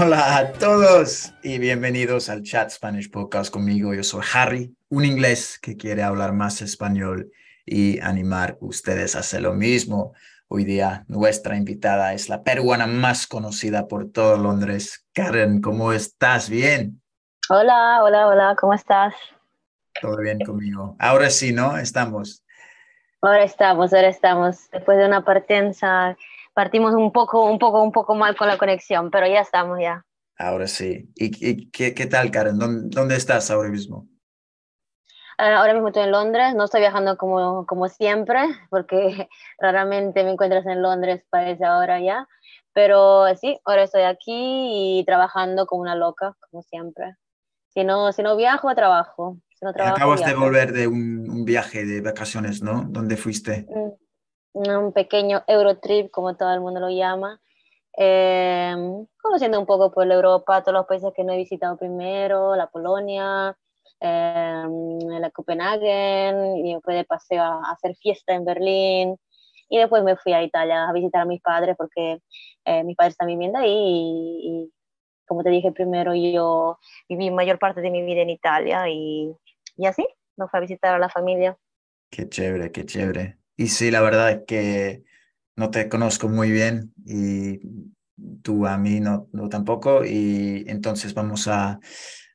Hola a todos y bienvenidos al Chat Spanish Podcast conmigo. Yo soy Harry, un inglés que quiere hablar más español y animar a ustedes a hacer lo mismo. Hoy día nuestra invitada es la peruana más conocida por todo Londres. Karen, ¿cómo estás? ¿Bien? Hola, hola, hola, ¿cómo estás? Todo bien conmigo. Ahora sí, ¿no? Estamos. Ahora estamos, ahora estamos. Después de una partenza partimos un poco, un poco, un poco mal con la conexión, pero ya estamos ya. Ahora sí. ¿Y, qué, qué, tal, Karen? ¿Dónde, estás ahora mismo? Ah, ahora mismo estoy en Londres, no estoy viajando como, como siempre, porque raramente me encuentras en Londres para esa hora ya, pero sí, ahora estoy aquí y trabajando como una loca, como siempre. Si no, si no viajo, trabajo. Si no trabajo Acabas de volver de un, un, viaje de vacaciones, ¿no? ¿Dónde fuiste? Mm un pequeño Eurotrip, como todo el mundo lo llama, eh, conociendo un poco por Europa, todos los países que no he visitado primero, la Polonia, eh, la Copenhague, y fui de paseo a, hacer fiesta en Berlín, y después me fui a Italia a visitar a mis padres porque eh, mis padres están viviendo ahí y, y, como te dije primero, yo viví mayor parte de mi vida en Italia y, y así, me fui a visitar a la familia. Qué chévere, qué chévere. Y sí, la verdad es que no te conozco muy bien y tú a mí no, tampoco. Y entonces vamos a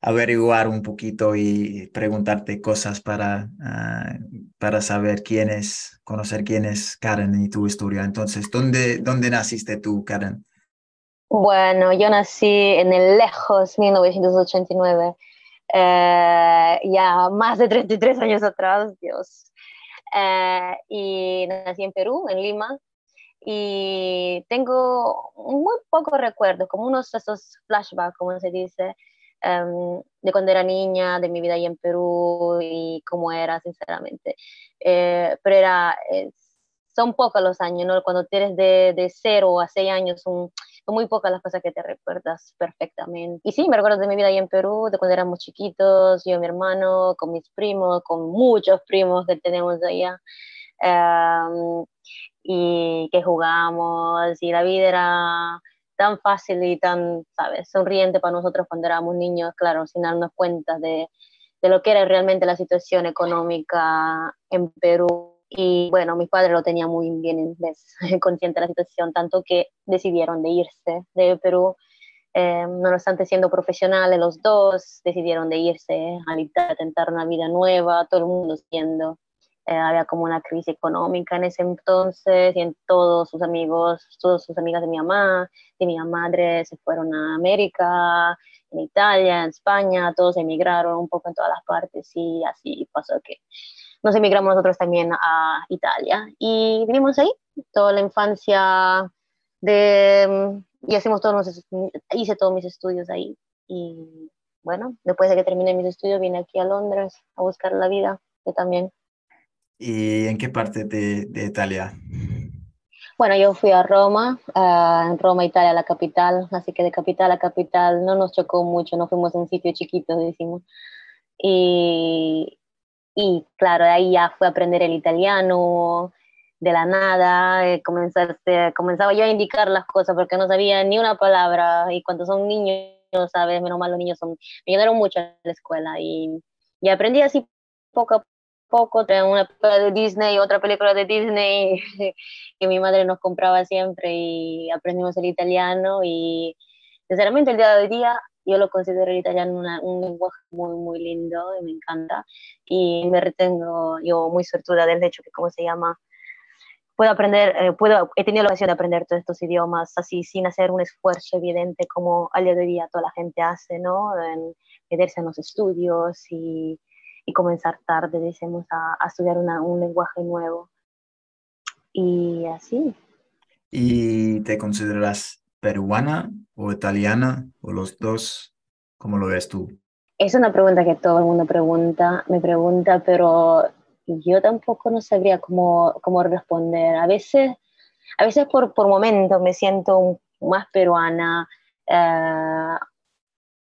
averiguar un poquito y preguntarte cosas para, ah, para saber quién es, conocer quién es Karen y tu historia. Entonces, ¿dónde, dónde naciste tú, Karen? Bueno, yo nací en el lejos 1989, eh, ya más de 33 años atrás, Dios. Eh, y nací en Perú, en Lima, y tengo muy pocos recuerdos, como unos esos flashbacks, como se dice, em, de cuando era niña, de mi vida ahí en Perú y cómo era, sinceramente. Eh, pero era, son pocos los años, ¿no? Cuando tienes de, de 0 a 6 años, son muy pocas las cosas que te recuerdas perfectamente. Y sí, me recuerdo de mi vida ahí en Perú, de cuando éramos chiquitos, yo y mi hermano, con mis primos, con muchos primos que tenemos allá. Um, y que jugábamos y la vida era tan fácil y tan, ¿sabes?, sonriente para nosotros cuando éramos niños, claro, sin darnos cuenta de, de lo que era realmente la situación económica en Perú y bueno, mi padre lo tenía muy bien consciente de la situación, tanto que decidieron de irse de Perú. Eh, no obstante, siendo profesionales los dos, decidieron de irse a tentar una vida nueva, todo el mundo siendo. Eh, había como una crisis económica en ese entonces y en todos sus amigos, todas sus amigas de mi mamá, de mi madre se fueron a América, en Italia, en España, todos emigraron un poco en todas las partes y así pasó que nos emigramos nosotros también a Italia y vivimos ahí toda la infancia de, y hacemos todos hice todos mis estudios ahí y bueno, después de que terminé mis estudios vine aquí a Londres a buscar la vida, yo también. ¿Y en qué parte de, de Italia? Bueno, yo fui a Roma, en Roma, Italia, la capital, así que de capital a capital no nos chocó mucho, no fuimos a un sitio chiquito, decimos. Y, y claro, ahí ya fue a aprender el italiano de la nada, eh, comenzaba yo a indicar las cosas porque no sabía ni una palabra y cuando son niños, sabes, menos mal los niños son, me ayudaron mucho en la escuela y, y aprendí así poco a poco, una película de Disney, otra película de Disney que mi madre nos compraba siempre y aprendimos el italiano y sinceramente el día de hoy día yo lo considero el italiano un lenguaje muy, muy lindo y me encanta. Y me retengo, yo muy suertuda del hecho que, ¿cómo se llama? Puedo aprender, eh, puedo, he tenido la ocasión de aprender todos estos idiomas así sin hacer un esfuerzo evidente como al día de día toda la gente hace, ¿no? En meterse en los estudios y, y comenzar tarde, decimos, a, a estudiar una, un lenguaje nuevo. Y así. ¿Y te consideras peruana o italiana o los dos? ¿Cómo lo ves tú? Es una pregunta que todo el mundo pregunta, me pregunta, pero yo tampoco no sabría cómo, cómo responder. A veces, a veces por, por momentos me siento más peruana eh,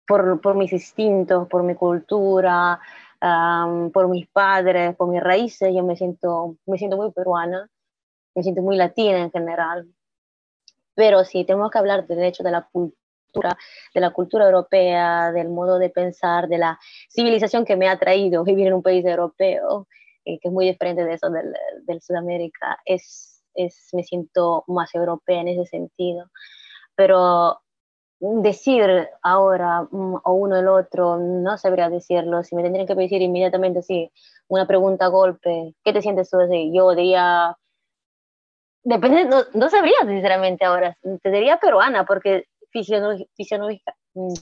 por, por, mis instintos, por mi cultura, um, por mis padres, por mis raíces. Yo me siento, me siento muy peruana, me siento muy latina en general. Pero si tenemos que hablar del hecho de la cultura, de la cultura europea, del modo de pensar, de la civilización que me ha traído vivir en un país europeo, eh, que es muy diferente de eso del, del Sudamérica, es, es, me siento más europea en ese sentido. Pero decir ahora mm, o uno el otro, no sabría decirlo. Si me tendrían que decir inmediatamente así, una pregunta a golpe, ¿qué te sientes tú así? Yo diría Depende, no, no, sabría sinceramente ahora, te diría peruana, porque mm,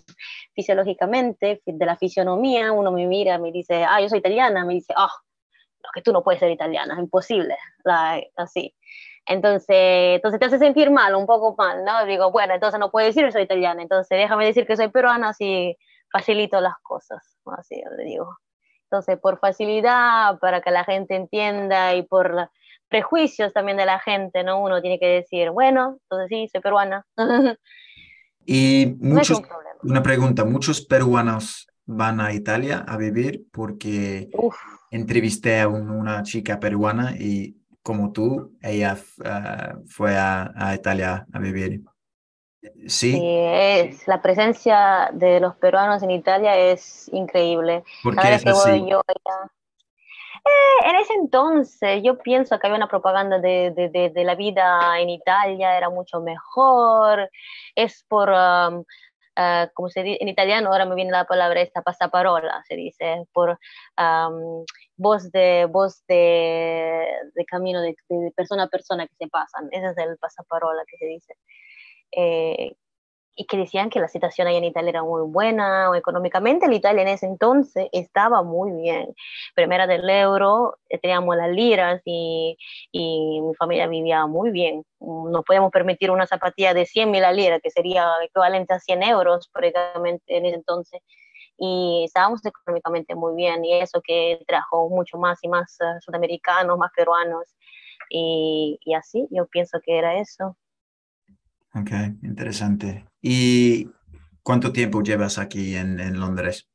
fisiológicamente, de la fisionomía, uno me mira, me dice, ah, yo soy italiana, me dice, ah, no, que tú no puedes ser italiana, es imposible, así. Entonces, entonces te hace sentir mal, un poco mal, ¿no? Digo, bueno, entonces no puedo decir que soy italiana, entonces déjame decir que soy peruana, así facilito las cosas, así le digo. Entonces, por facilidad, para que la gente entienda y por prejuicios también de la gente, ¿no? Uno tiene que decir, bueno, entonces sí, soy peruana. y muchos, una pregunta, ¿muchos peruanos van a Italia a vivir? Porque entrevisté a una chica peruana y como tú, ella uh, fue a, a, Italia a vivir. Sí. sí. es, la presencia de los peruanos en Italia es increíble. ¿Por qué es así? Yo, eh, en ese entonces yo pienso que había una propaganda de, de, de, la vida en Italia, era mucho mejor, es por, um, uh, como se dice en italiano, ahora me viene la palabra esta, pasaparola, se dice, por um, voz, de, voz de, de camino de, de, persona a persona que se pasan, ese es el pasaparola que se dice. Eh, y que decían que la situación ahí en Italia era muy buena, o económicamente la Italia en ese entonces estaba muy bien. Primera del euro, eh, teníamos las liras y, y mi familia vivía muy bien. Nos podíamos permitir una zapatilla de 100 mil liras, que sería equivalente a 100 euros prácticamente en ese entonces. Y estábamos económicamente muy bien, y eso que trajo mucho más y más uh, sudamericanos, más peruanos, y, y así, yo pienso que era eso. Ok, interesante. ¿Y cuánto tiempo llevas aquí en, en, Londres?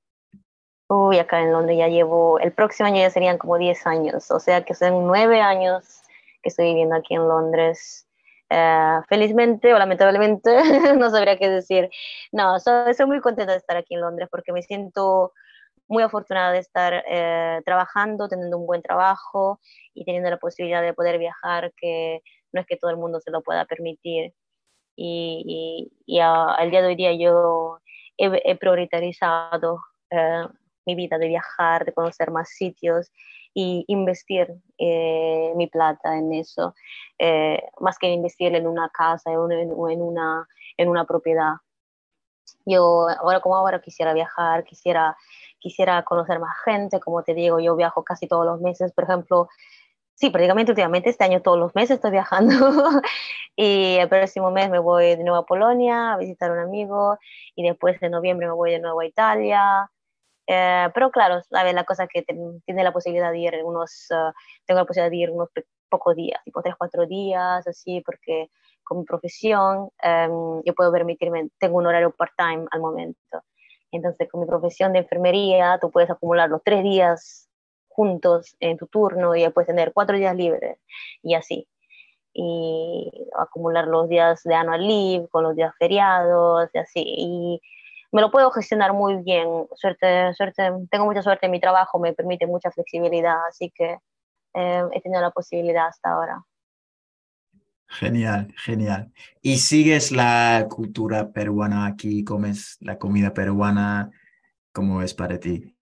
Uy, acá en Londres ya llevo, el próximo año ya serían como 10 años, o sea que son 9 años que estoy viviendo aquí en Londres. Uh, felizmente o lamentablemente, no sabría qué decir. No, soy, muy contenta de estar aquí en Londres porque me siento muy afortunada de estar eh, trabajando, teniendo un buen trabajo y teniendo la posibilidad de poder viajar, que no es que todo el mundo se lo pueda permitir y, y, al día de hoy día yo he, priorizado eh, mi vida de viajar, de conocer más sitios y investir eh, mi plata en eso, eh, más que investir en una casa o en, en, una, en una propiedad. Yo ahora como ahora quisiera viajar, quisiera, quisiera conocer más gente, como te digo, yo viajo casi todos los meses, por ejemplo, Sí, prácticamente últimamente este año todos los meses estoy viajando y el próximo mes me voy de nuevo a Polonia a visitar a un amigo y después de noviembre me voy de nuevo a Italia. Eh, pero claro, ver, la cosa que tiene la posibilidad de ir unos, uh, tengo la posibilidad de ir unos pocos días, tipo tres, cuatro días, así, porque con mi profesión um, yo puedo permitirme, tengo un horario part-time al momento. Entonces, con mi profesión de enfermería, tú puedes acumular los tres días juntos en tu turno y después tener cuatro días libres y así. Y acumular los días de annual leave con los días feriados y así. Y me lo puedo gestionar muy bien. Suerte, suerte, tengo mucha suerte en mi trabajo, me permite mucha flexibilidad, así que eh, he tenido la posibilidad hasta ahora. Genial, genial. ¿Y sigues la cultura peruana aquí? ¿Comes la comida peruana? ¿Cómo es para ti?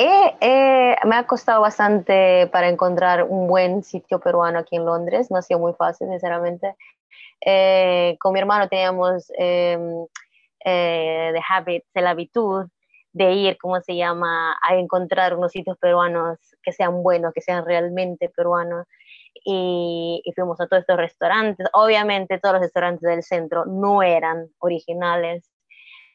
Em, me ha costado bastante para encontrar un buen sitio peruano aquí en Londres, no ha sido muy fácil, sinceramente. Eh, con mi hermano teníamos em, eh, the habit, la habitud de ir, ¿cómo se llama?, a encontrar unos sitios peruanos que sean buenos, que sean realmente peruanos. Y, y, fuimos a todos estos restaurantes. Obviamente todos los restaurantes del centro no eran originales.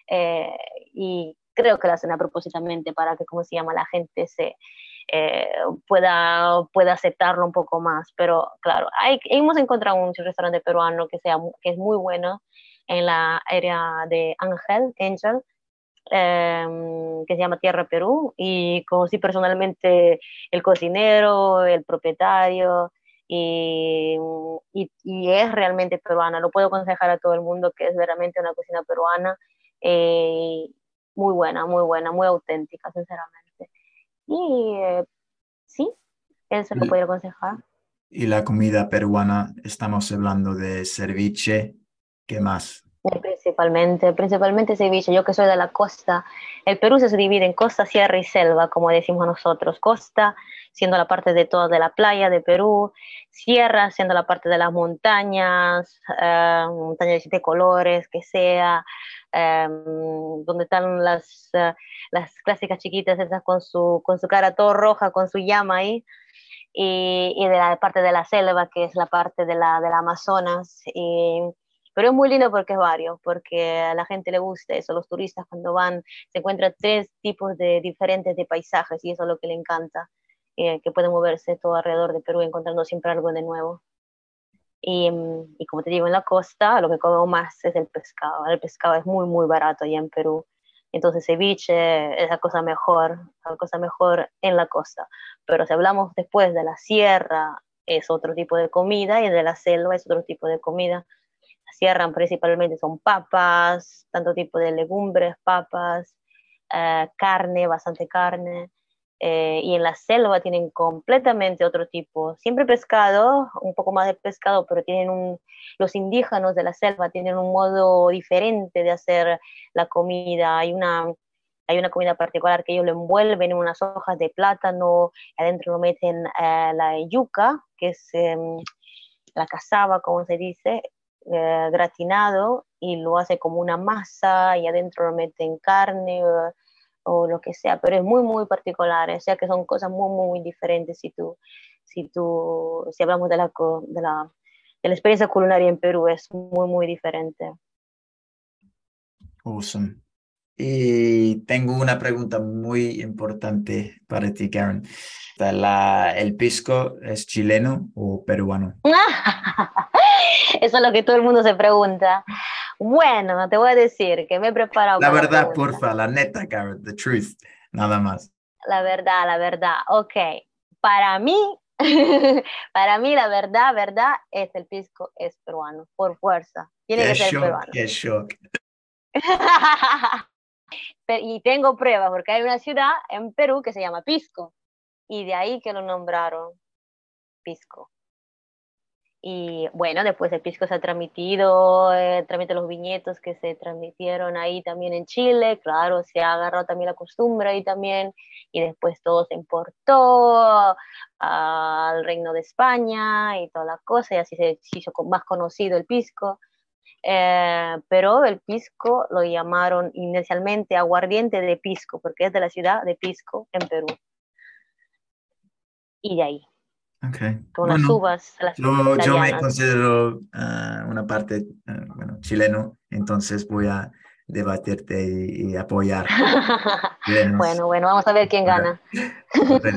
Eh, y creo que lo hacen a propósitamente para que, ¿cómo se llama?, la gente se eh, pueda, pueda aceptarlo un poco más. Pero claro, hay, hemos encontrado un restaurante peruano que, sea, que es muy bueno en la área de Ángel, Angel, em, que se llama Tierra Perú, y conocí personalmente el cocinero, el propietario, y, y, y, es realmente peruana. Lo puedo aconsejar a todo el mundo que es realmente una cocina peruana. Eh, muy buena, muy buena, muy auténtica, sinceramente. Y eh, sí, eso lo puedo aconsejar. Y la comida peruana, estamos hablando de ceviche, ¿qué más? Eh, principalmente, principalmente ceviche. Yo que soy de la costa, el Perú se divide en costa, sierra y selva, como decimos nosotros. Costa, siendo la parte de toda de la playa de Perú, sierra, siendo la parte de las montañas, eh, montañas de colores, que sea, Em, donde están las, eh, las clásicas chiquitas esas con su, con su cara todo roja, con su llama ahí, y, y de la parte de la selva, que es la parte de la, de la Amazonas. Y, pero es muy lindo porque es varios, porque a la gente le gusta eso, los turistas cuando van se encuentran tres tipos de diferentes de paisajes y eso es lo que le encanta, eh, que pueden moverse todo alrededor de Perú encontrando siempre algo de nuevo. Y, mm, y, como te digo, en la costa lo que como más es el pescado. El pescado es muy, muy barato allá en Perú. Entonces ceviche es la cosa mejor, la cosa mejor en la costa. Pero si hablamos después de la sierra, es otro tipo de comida y de la selva es otro tipo de comida. La sierra principalmente son papas, tanto tipo de legumbres, papas, eh, carne, bastante carne. Eh, y en la selva tienen completamente otro tipo, siempre pescado, un poco más de pescado, pero tienen un, los indígenas de la selva tienen un modo diferente de hacer la comida, hay una, hay una comida particular que ellos lo envuelven en unas hojas de plátano, adentro lo meten eh, la yuca, que es em, la cazaba, como se dice, eh, gratinado, y lo hace como una masa, y adentro lo meten carne o lo que sea, pero es muy, muy particular, o sea que son cosas muy, muy, diferentes si tú, si tú, si hablamos de la, de la, de la experiencia culinaria en Perú, es muy, muy diferente. Awesome. Y tengo una pregunta muy importante para ti, Karen. La, ¿El pisco es chileno o peruano? Eso es lo que todo el mundo se pregunta. Bueno, te voy a decir que me he preparado. La verdad, porfa, la neta, Karen, the truth, nada más. La verdad, la verdad. Ok, para mí, para mí la verdad, verdad, es el pisco es peruano, por fuerza. Tiene que ser peruano. Qué shock. y tengo pruebas porque hay una ciudad en Perú que se llama Pisco y de ahí que lo nombraron Pisco. Y bueno, después el pisco se ha transmitido, eh, transmite los viñetos que se transmitieron ahí también en Chile, claro, se ha agarrado también la costumbre ahí también, y después todo se importó al Reino de España y toda la cosa, y así se hizo más conocido el pisco. Eh, pero el pisco lo llamaron inicialmente aguardiente de Pisco, porque es de la ciudad de Pisco, en Perú. Y de ahí. Okay. Con las uvas. yo, me considero ah, una parte, ah, bueno, chileno, entonces voy a debatirte y, apoyar. bueno, bueno, vamos a ver quién gana.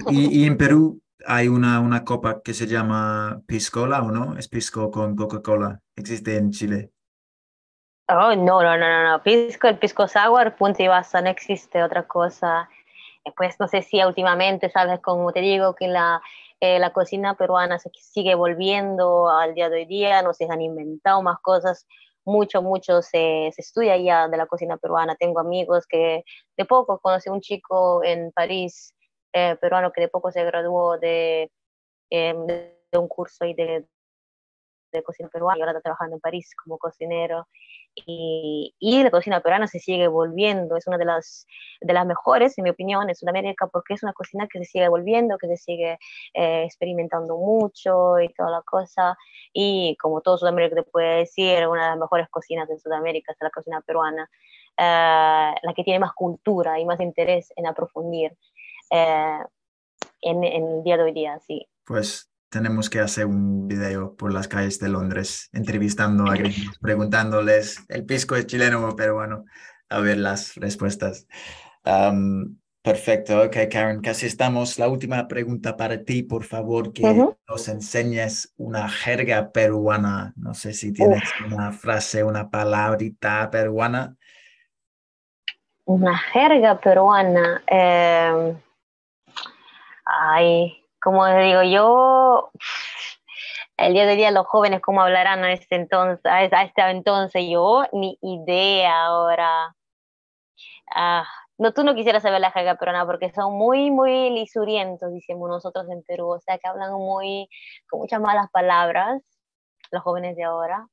y, y, en Perú hay una, una copa que se llama Piscola, ¿o no? Es Pisco con Coca-Cola. ¿Existe en Chile? Oh, no, no, no, no, Pisco, el Pisco Sour, punto y basta, no existe otra cosa. Pues no sé si últimamente, sabes, como te digo, que la eh, la cocina peruana se sigue volviendo al día de hoy día, no se han inventado más cosas, mucho, mucho se, se, estudia ya de la cocina peruana. Tengo amigos que de poco conocí un chico en París, eh, peruano, que de poco se graduó de, em, de un curso ahí de, de cocina peruana y ahora está trabajando en París como cocinero. Y, y, la cocina peruana se sigue volviendo, es una de las, de las mejores, en mi opinión, en Sudamérica, porque es una cocina que se sigue volviendo, que se sigue eh, experimentando mucho y toda la cosa. Y como todo Sudamérica te puede decir, una de las mejores cocinas de Sudamérica es la cocina peruana, eh, la que tiene más cultura y más interés en aprofundir eh, en, en el día de hoy día, sí. Pues tenemos que hacer un video por las calles de Londres, entrevistando a gringos, preguntándoles, el pisco es chileno o peruano, a ver las respuestas. Um, perfecto, ok, Karen, casi estamos. La última pregunta para ti, por favor, que uh -huh. nos enseñes una jerga peruana. No sé si tienes una frase, una palabrita peruana. Una jerga peruana. Eh... Ay, como digo yo, el día de día los jóvenes cómo hablarán a este entonces, a este entonces, yo ni idea ahora. Ah, no, tú no quisieras saber la jaga peruana porque son muy, muy lisurientos, decimos nosotros en Perú, o sea que hablan muy, con muchas malas palabras, los jóvenes de ahora.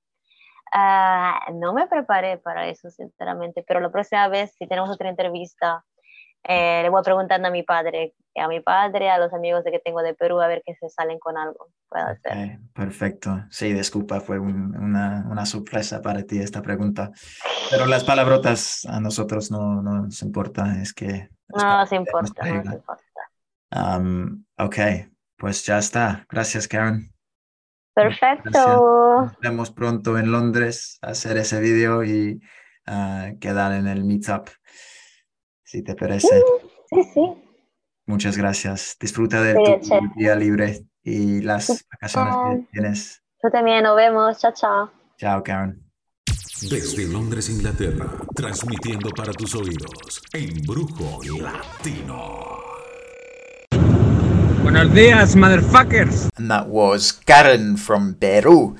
Ah, no me preparé para eso, sinceramente, pero la próxima vez, si tenemos otra entrevista, eh, le voy preguntando a mi padre, a mi padre, a los amigos de que tengo de Perú, a ver que se salen con algo. Puede okay, ser. Perfecto. Sí, disculpa, fue un, una, una, sorpresa para ti esta pregunta. Pero las palabrotas a nosotros no, no nos importa, es que... No nos importa, no nos importa. Um, ok, pues ya está. Gracias, Karen. Perfecto. Gracias. Nos vemos pronto en Londres a hacer ese vídeo y uh, quedar en el meetup si te parece. Sí, sí. Muchas gracias. Disfruta de sí, tu día libre y las vacaciones que tienes. Tú también, nos vemos. Chao, chao. Chao, Karen. Desde Londres, Inglaterra, transmitiendo para tus oídos, Embrujo Latino. Buenos días, motherfuckers. And that was Karen from Peru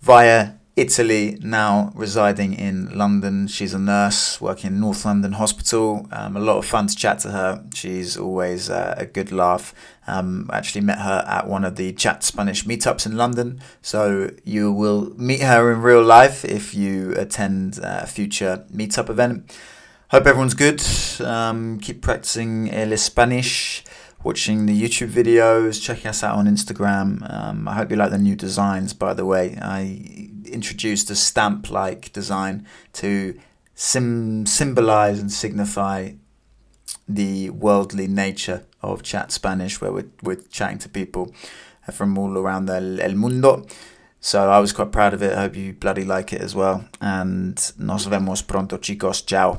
via Italy, now residing in London. She's a nurse working in North London Hospital. Um, a lot of fun to chat to her. She's always uh, a good laugh. Um, actually met her at one of the Chat Spanish meetups in London, so you will meet her in real life if you attend a future meetup event. Hope everyone's good. Um, keep practicing el Spanish watching the YouTube videos, checking us out on Instagram. Um, I hope you like the new designs, by the way. I introduced a stamp like design to sim- symbolize and signify the worldly nature of chat Spanish, where we're, we're chatting to people from all around the el mundo. So I was quite proud of it. I hope you bloody like it as well. And nos vemos pronto, chicos. Ciao.